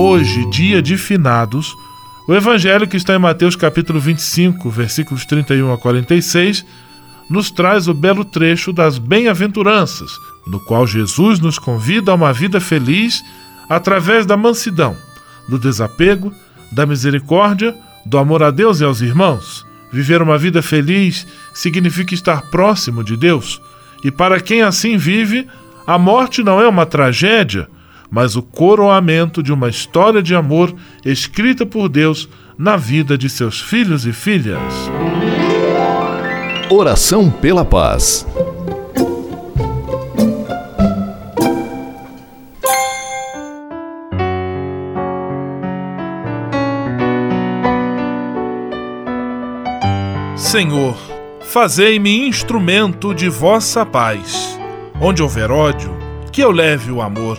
Hoje, dia de finados, o Evangelho que está em Mateus capítulo 25, versículos 31 a 46 nos traz o belo trecho das bem-aventuranças, no qual Jesus nos convida a uma vida feliz através da mansidão, do desapego, da misericórdia, do amor a Deus e aos irmãos. Viver uma vida feliz significa estar próximo de Deus, e para quem assim vive, a morte não é uma tragédia, mas o coroamento de uma história de amor escrita por Deus na vida de seus filhos e filhas. Oração pela paz. Senhor, fazei-me instrumento de vossa paz. Onde houver ódio, que eu leve o amor.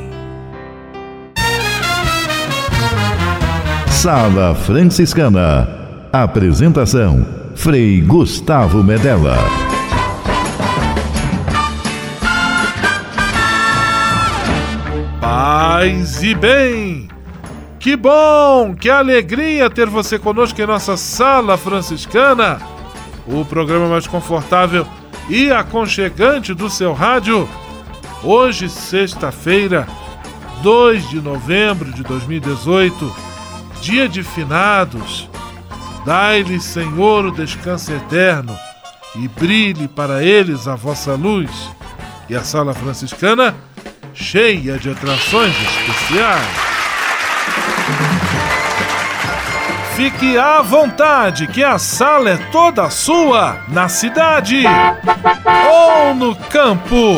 Sala Franciscana. Apresentação: Frei Gustavo Medella. Paz e bem! Que bom, que alegria ter você conosco em nossa sala franciscana, o programa mais confortável e aconchegante do seu rádio. Hoje, sexta-feira, 2 de novembro de 2018, dia de finados. Dai-lhe, Senhor, o descanso eterno e brilhe para eles a vossa luz. E a sala franciscana cheia de atrações especiais. Fique à vontade, que a sala é toda sua, na cidade ou no campo.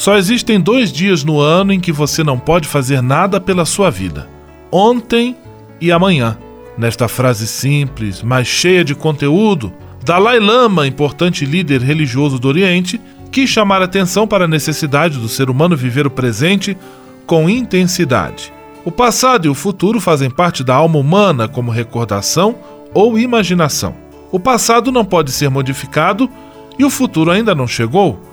Só existem dois dias no ano em que você não pode fazer nada pela sua vida: ontem e amanhã. Nesta frase simples, mas cheia de conteúdo, Dalai Lama, importante líder religioso do Oriente, quis chamar atenção para a necessidade do ser humano viver o presente com intensidade. O passado e o futuro fazem parte da alma humana como recordação ou imaginação. O passado não pode ser modificado e o futuro ainda não chegou.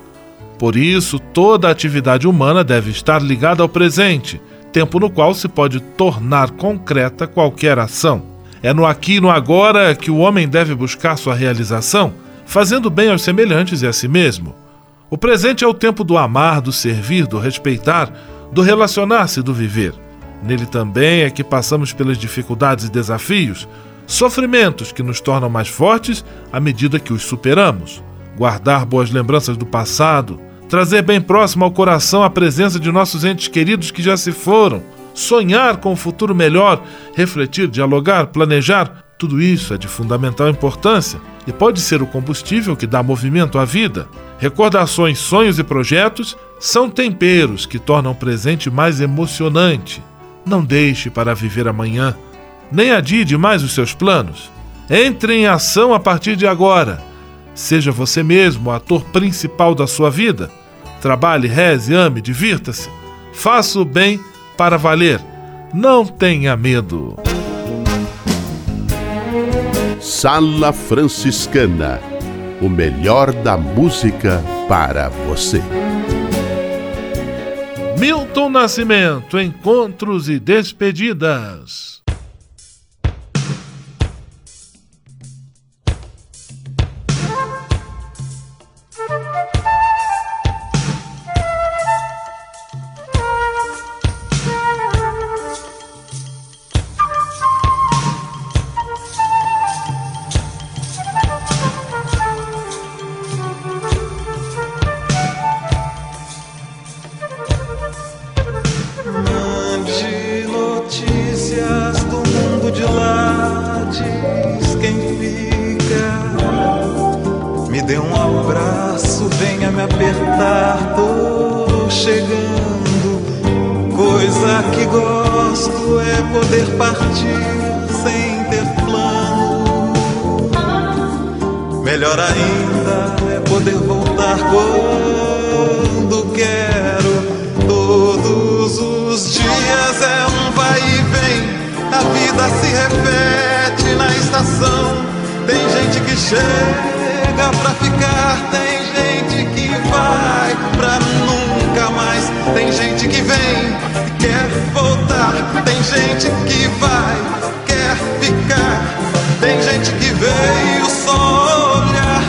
Por isso, toda atividade humana deve estar ligada ao presente, tempo no qual se pode tornar concreta qualquer ação. É no aqui e no agora que o homem deve buscar sua realização, fazendo bem aos semelhantes e a si mesmo. O presente é o tempo do amar, do servir, do respeitar, do relacionar-se do viver. Nele também é que passamos pelas dificuldades e desafios, sofrimentos que nos tornam mais fortes à medida que os superamos. Guardar boas lembranças do passado, trazer bem próximo ao coração a presença de nossos entes queridos que já se foram, sonhar com um futuro melhor, refletir, dialogar, planejar, tudo isso é de fundamental importância e pode ser o combustível que dá movimento à vida. Recordações, sonhos e projetos são temperos que tornam o presente mais emocionante. Não deixe para viver amanhã, nem adie demais os seus planos. Entre em ação a partir de agora. Seja você mesmo o ator principal da sua vida. Trabalhe, reze, ame, divirta-se. Faça o bem para valer. Não tenha medo. Sala Franciscana o melhor da música para você. Milton Nascimento, Encontros e Despedidas. Tem gente que vem e quer voltar, tem gente que vai, quer ficar. Tem gente que veio só olhar,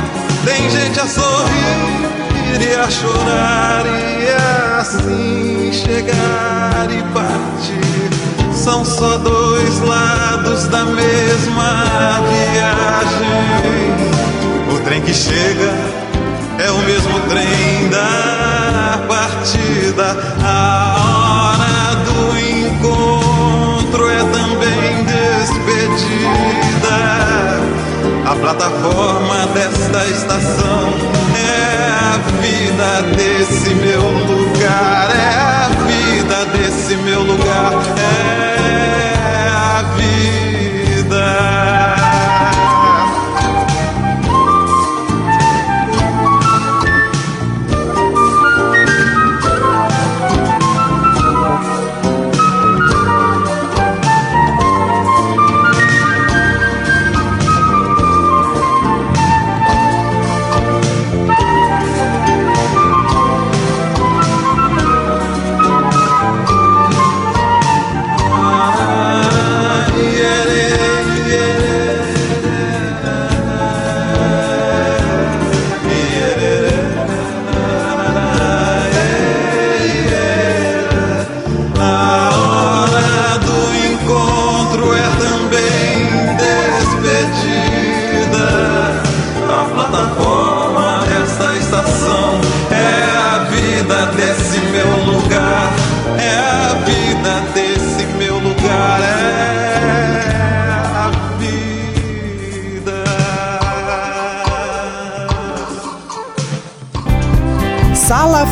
tem gente a sorrir e a chorar e assim chegar e partir. São só dois lados da mesma viagem. O trem que chega é o mesmo trem da partida. A hora do encontro é também despedida. A plataforma desta estação, é a vida desse meu lugar, é a vida desse meu lugar, é a vida.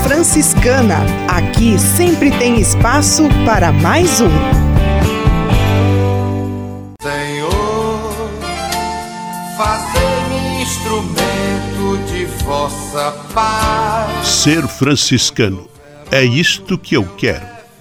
Franciscana. Aqui sempre tem espaço para mais um. Senhor, fazer-me instrumento de vossa paz. Ser franciscano. É isto que eu quero.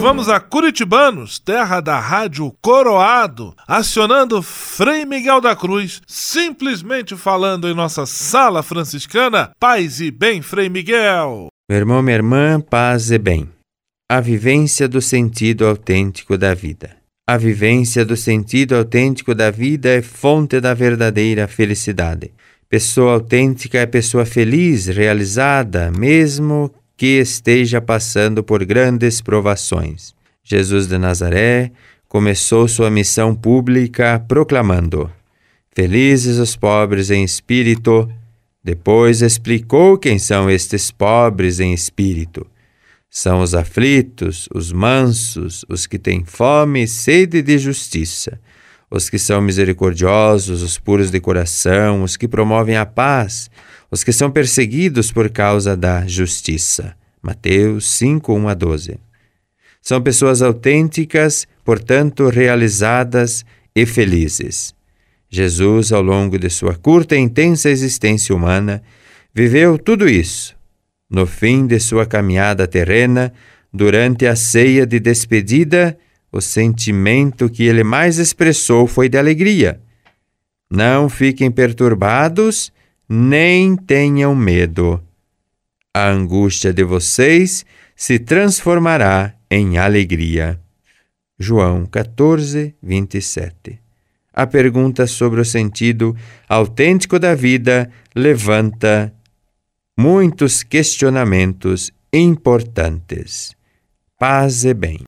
Vamos a Curitibanos, terra da rádio Coroado, acionando Frei Miguel da Cruz, simplesmente falando em nossa sala franciscana. Paz e bem, Frei Miguel. Meu irmão, minha irmã, paz e bem. A vivência do sentido autêntico da vida. A vivência do sentido autêntico da vida é fonte da verdadeira felicidade. Pessoa autêntica é pessoa feliz, realizada, mesmo que esteja passando por grandes provações. Jesus de Nazaré começou sua missão pública proclamando: Felizes os pobres em espírito. Depois explicou quem são estes pobres em espírito. São os aflitos, os mansos, os que têm fome e sede de justiça, os que são misericordiosos, os puros de coração, os que promovem a paz, os que são perseguidos por causa da justiça. Mateus 5, 1 a 12. São pessoas autênticas, portanto realizadas e felizes. Jesus, ao longo de sua curta e intensa existência humana, viveu tudo isso. No fim de sua caminhada terrena, durante a ceia de despedida, o sentimento que ele mais expressou foi de alegria Não fiquem perturbados, nem tenham medo. A angústia de vocês se transformará em alegria. João 14, 27. A pergunta sobre o sentido autêntico da vida levanta muitos questionamentos importantes. Paz e bem.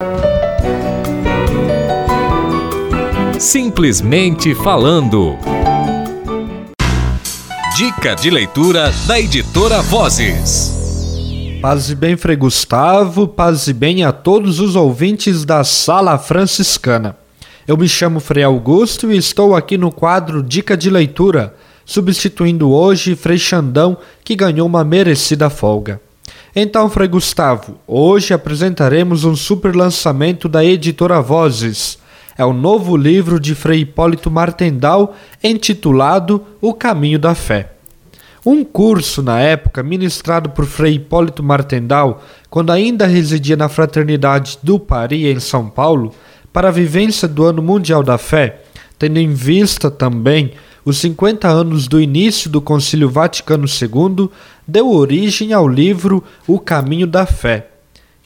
Simplesmente falando. Dica de leitura da editora Vozes. Paz e bem, Frei Gustavo, paz e bem a todos os ouvintes da Sala Franciscana. Eu me chamo Frei Augusto e estou aqui no quadro Dica de Leitura, substituindo hoje Frei Xandão, que ganhou uma merecida folga. Então, Frei Gustavo, hoje apresentaremos um super lançamento da editora Vozes. É o novo livro de Frei Hipólito Martendal, intitulado O Caminho da Fé. Um curso, na época, ministrado por Frei Hipólito Martendal, quando ainda residia na Fraternidade do Pari, em São Paulo, para a vivência do Ano Mundial da Fé, tendo em vista também os 50 anos do início do Concílio Vaticano II, deu origem ao livro O Caminho da Fé,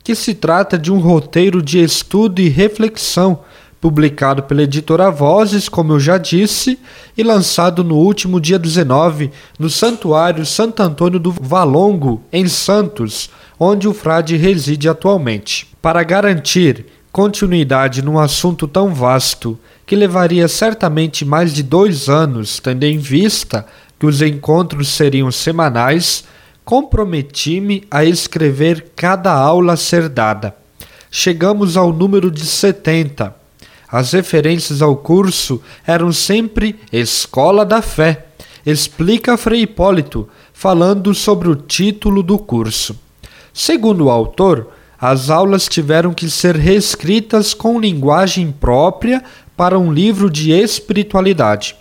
que se trata de um roteiro de estudo e reflexão publicado pela editora Vozes, como eu já disse, e lançado no último dia 19 no Santuário Santo Antônio do Valongo, em Santos, onde o frade reside atualmente. Para garantir continuidade num assunto tão vasto, que levaria certamente mais de dois anos, tendo em vista que os encontros seriam semanais, comprometi-me a escrever cada aula a ser dada. Chegamos ao número de 70. As referências ao curso eram sempre Escola da Fé, explica Frei Hipólito, falando sobre o título do curso. Segundo o autor, as aulas tiveram que ser reescritas com linguagem própria para um livro de espiritualidade.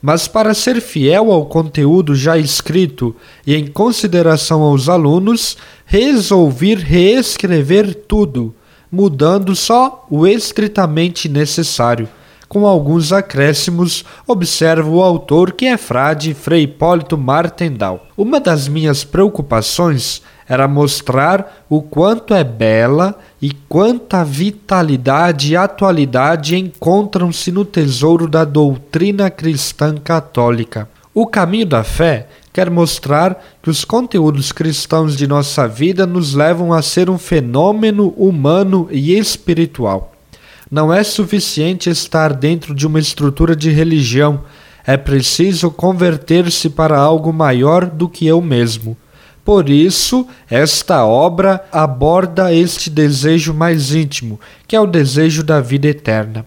Mas, para ser fiel ao conteúdo já escrito e em consideração aos alunos, resolvi reescrever tudo, mudando só o estritamente necessário. Com alguns acréscimos, observa o autor que é frade Frei Hipólito Martendal. Uma das minhas preocupações era mostrar o quanto é bela e quanta vitalidade e atualidade encontram-se no tesouro da doutrina cristã católica. O caminho da fé quer mostrar que os conteúdos cristãos de nossa vida nos levam a ser um fenômeno humano e espiritual. Não é suficiente estar dentro de uma estrutura de religião, é preciso converter-se para algo maior do que eu mesmo. Por isso, esta obra aborda este desejo mais íntimo, que é o desejo da vida eterna.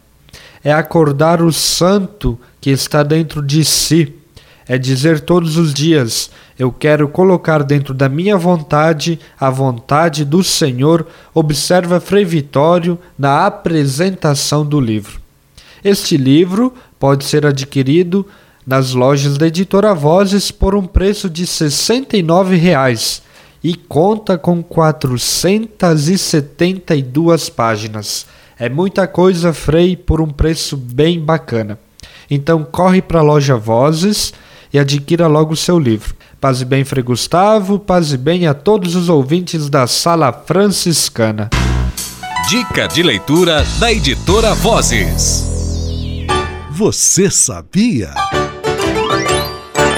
É acordar o santo que está dentro de si. É dizer todos os dias: Eu quero colocar dentro da minha vontade a vontade do Senhor, observa Frei Vitório na apresentação do livro. Este livro pode ser adquirido nas lojas da editora Vozes por um preço de R$ 69,00 e conta com 472 páginas. É muita coisa, Frei, por um preço bem bacana. Então corre para a loja Vozes e adquira logo o seu livro. Paz e bem, Frei Gustavo, paz e bem a todos os ouvintes da Sala Franciscana. Dica de leitura da editora Vozes. Você sabia?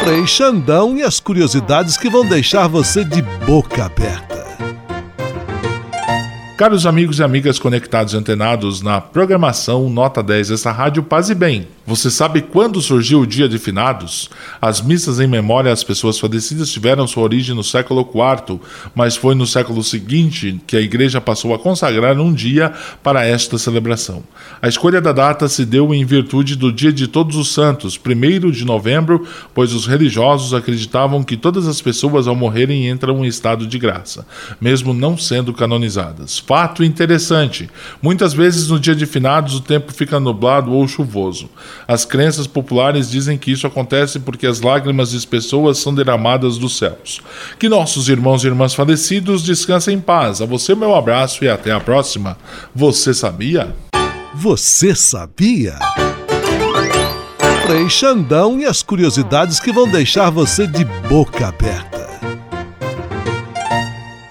Frei Xandão e as curiosidades que vão deixar você de boca aberta. Caros amigos e amigas conectados e antenados na programação Nota 10 dessa rádio Paz e Bem. Você sabe quando surgiu o dia de finados? As missas em memória às pessoas falecidas tiveram sua origem no século IV, mas foi no século seguinte que a igreja passou a consagrar um dia para esta celebração. A escolha da data se deu em virtude do Dia de Todos os Santos, 1 de novembro, pois os religiosos acreditavam que todas as pessoas ao morrerem entram em estado de graça, mesmo não sendo canonizadas. Fato interessante: muitas vezes no dia de finados o tempo fica nublado ou chuvoso. As crenças populares dizem que isso acontece porque as lágrimas das pessoas são derramadas dos céus. Que nossos irmãos e irmãs falecidos descansem em paz. A você, meu abraço e até a próxima. Você sabia? Você sabia? Frei Xandão e as curiosidades que vão deixar você de boca aberta.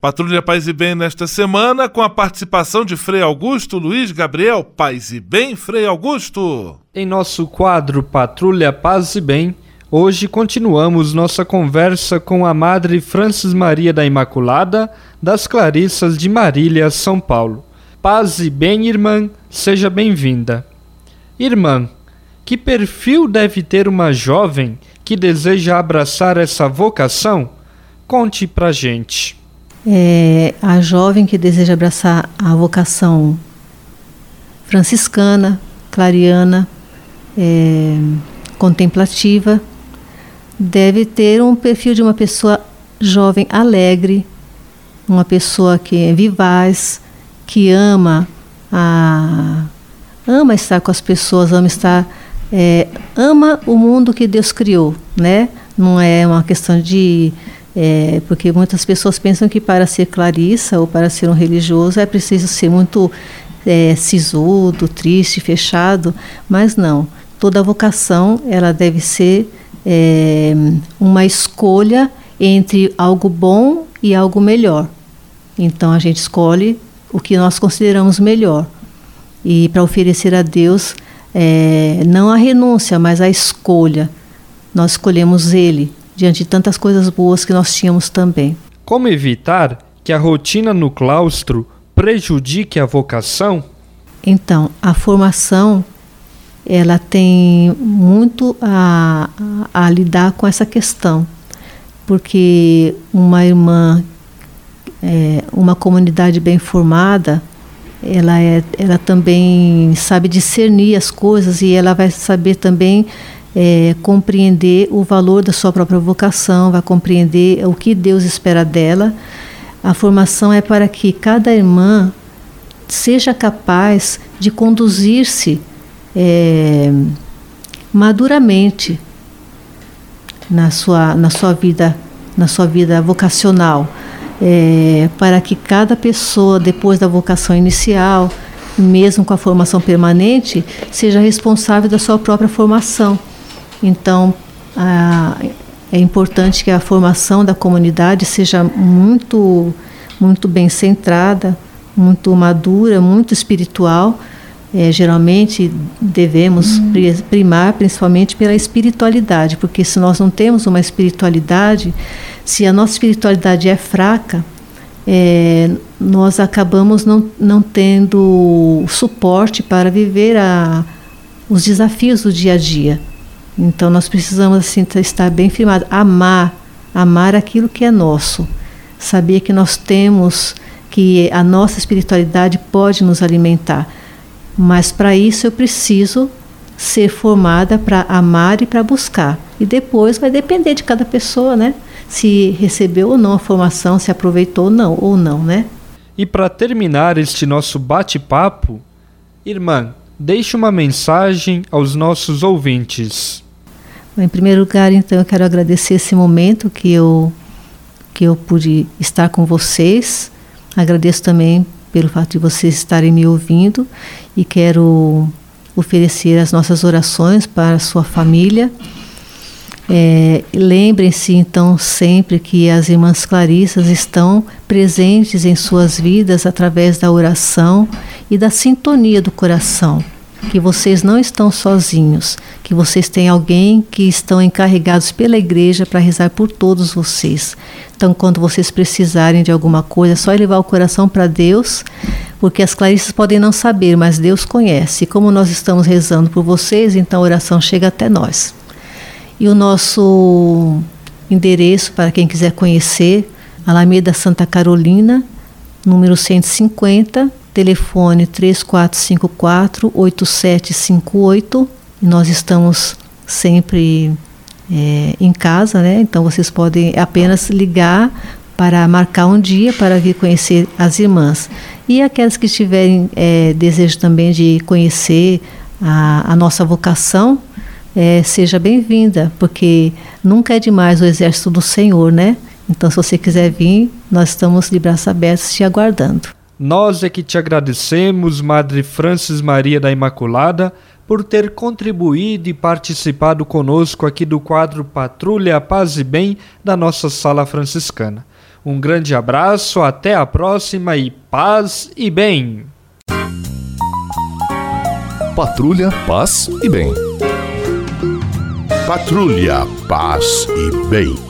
Patrulha Paz e Bem nesta semana com a participação de Frei Augusto Luiz Gabriel. Paz e Bem, Frei Augusto. Em nosso quadro Patrulha Paz e Bem, hoje continuamos nossa conversa com a Madre Francis Maria da Imaculada das Clarissas de Marília, São Paulo. Paz e bem, irmã, seja bem-vinda. Irmã, que perfil deve ter uma jovem que deseja abraçar essa vocação? Conte pra gente é, a jovem que deseja abraçar a vocação franciscana, clariana, é, contemplativa, deve ter um perfil de uma pessoa jovem alegre, uma pessoa que é vivaz, que ama a ama estar com as pessoas, ama estar é, ama o mundo que Deus criou, né? Não é uma questão de é, porque muitas pessoas pensam que para ser clarissa ou para ser um religioso é preciso ser muito é, sisudo, triste, fechado, mas não. Toda vocação ela deve ser é, uma escolha entre algo bom e algo melhor. Então a gente escolhe o que nós consideramos melhor e para oferecer a Deus é, não a renúncia, mas a escolha. Nós escolhemos Ele diante de tantas coisas boas que nós tínhamos também. Como evitar que a rotina no claustro prejudique a vocação? Então, a formação ela tem muito a, a, a lidar com essa questão, porque uma irmã, é, uma comunidade bem formada, ela, é, ela também sabe discernir as coisas e ela vai saber também é, compreender o valor da sua própria vocação, vai compreender o que Deus espera dela. A formação é para que cada irmã seja capaz de conduzir-se é, maduramente na sua, na sua vida na sua vida vocacional é, para que cada pessoa depois da vocação inicial mesmo com a formação permanente seja responsável da sua própria formação então, a, é importante que a formação da comunidade seja muito, muito bem centrada, muito madura, muito espiritual. É, geralmente devemos uhum. primar principalmente pela espiritualidade, porque se nós não temos uma espiritualidade, se a nossa espiritualidade é fraca, é, nós acabamos não, não tendo suporte para viver a, os desafios do dia a dia. Então nós precisamos assim estar bem firmado, amar, amar aquilo que é nosso, saber que nós temos que a nossa espiritualidade pode nos alimentar. Mas para isso eu preciso ser formada para amar e para buscar. E depois vai depender de cada pessoa, né? Se recebeu ou não a formação, se aproveitou ou não, ou não, né? E para terminar este nosso bate-papo, irmã, deixe uma mensagem aos nossos ouvintes. Em primeiro lugar, então, eu quero agradecer esse momento que eu que eu pude estar com vocês. Agradeço também pelo fato de vocês estarem me ouvindo e quero oferecer as nossas orações para a sua família. É, Lembrem-se então sempre que as irmãs Clarissas estão presentes em suas vidas através da oração e da sintonia do coração que vocês não estão sozinhos, que vocês têm alguém que estão encarregados pela igreja para rezar por todos vocês. Então, quando vocês precisarem de alguma coisa, é só elevar o coração para Deus, porque as clarissas podem não saber, mas Deus conhece. E como nós estamos rezando por vocês, então a oração chega até nós. E o nosso endereço para quem quiser conhecer, Alameda Santa Carolina, número 150, telefone 3454-8758. Nós estamos sempre é, em casa, né? Então vocês podem apenas ligar para marcar um dia para vir conhecer as irmãs. E aquelas que tiverem é, desejo também de conhecer a, a nossa vocação, é, seja bem-vinda, porque nunca é demais o exército do Senhor, né? Então, se você quiser vir, nós estamos de braços abertos te aguardando. Nós é que te agradecemos, Madre Francis Maria da Imaculada, por ter contribuído e participado conosco aqui do quadro Patrulha Paz e Bem da nossa Sala Franciscana. Um grande abraço, até a próxima e paz e bem. Patrulha Paz e Bem. Patrulha Paz e Bem.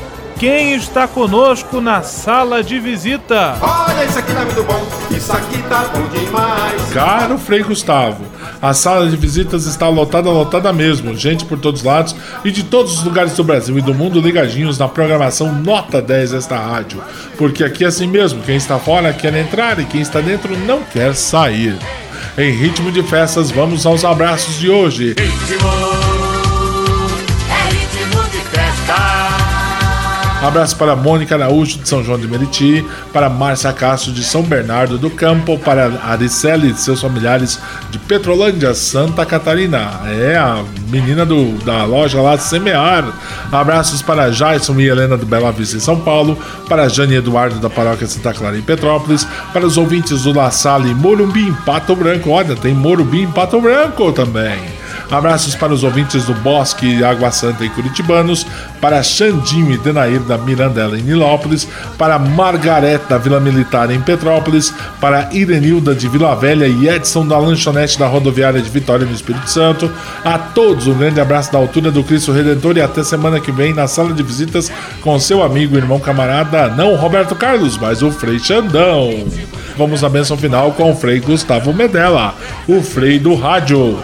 quem está conosco na sala de visita? Olha, isso aqui tá muito bom, isso aqui tá bom demais. Caro Frei Gustavo, a sala de visitas está lotada, lotada mesmo. Gente por todos os lados e de todos os lugares do Brasil e do mundo ligadinhos na programação Nota 10 desta rádio. Porque aqui é assim mesmo, quem está fora quer entrar e quem está dentro não quer sair. Em ritmo de festas, vamos aos abraços de hoje. Ritmo, Abraço para Mônica Araújo de São João de Meriti, para Márcia Castro de São Bernardo do Campo, para Aricele e seus familiares de Petrolândia, Santa Catarina. É a menina do, da loja lá de Semear. Abraços para Jason e Helena do Bela Vista em São Paulo, para Jane Eduardo da Paróquia Santa Clara em Petrópolis, para os ouvintes do La Salle Morumbi em Pato Branco. Olha, tem Morumbi em Pato Branco também. Abraços para os ouvintes do Bosque Água Santa e Curitibanos, para Xandinho e Denair da Mirandela em Nilópolis, para Margarete da Vila Militar em Petrópolis, para Irenilda de Vila Velha e Edson da Lanchonete da Rodoviária de Vitória no Espírito Santo. A todos um grande abraço da altura do Cristo Redentor e até semana que vem na sala de visitas com seu amigo irmão camarada, não Roberto Carlos, mas o Frei Xandão. Vamos à bênção final com o Frei Gustavo Medella, o Frei do Rádio.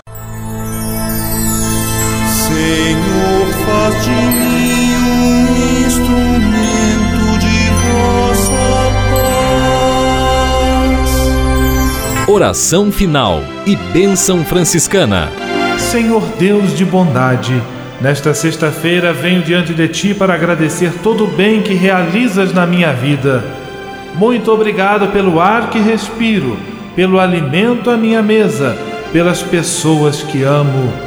Oração final e bênção franciscana. Senhor Deus de bondade, nesta sexta-feira venho diante de ti para agradecer todo o bem que realizas na minha vida. Muito obrigado pelo ar que respiro, pelo alimento à minha mesa, pelas pessoas que amo.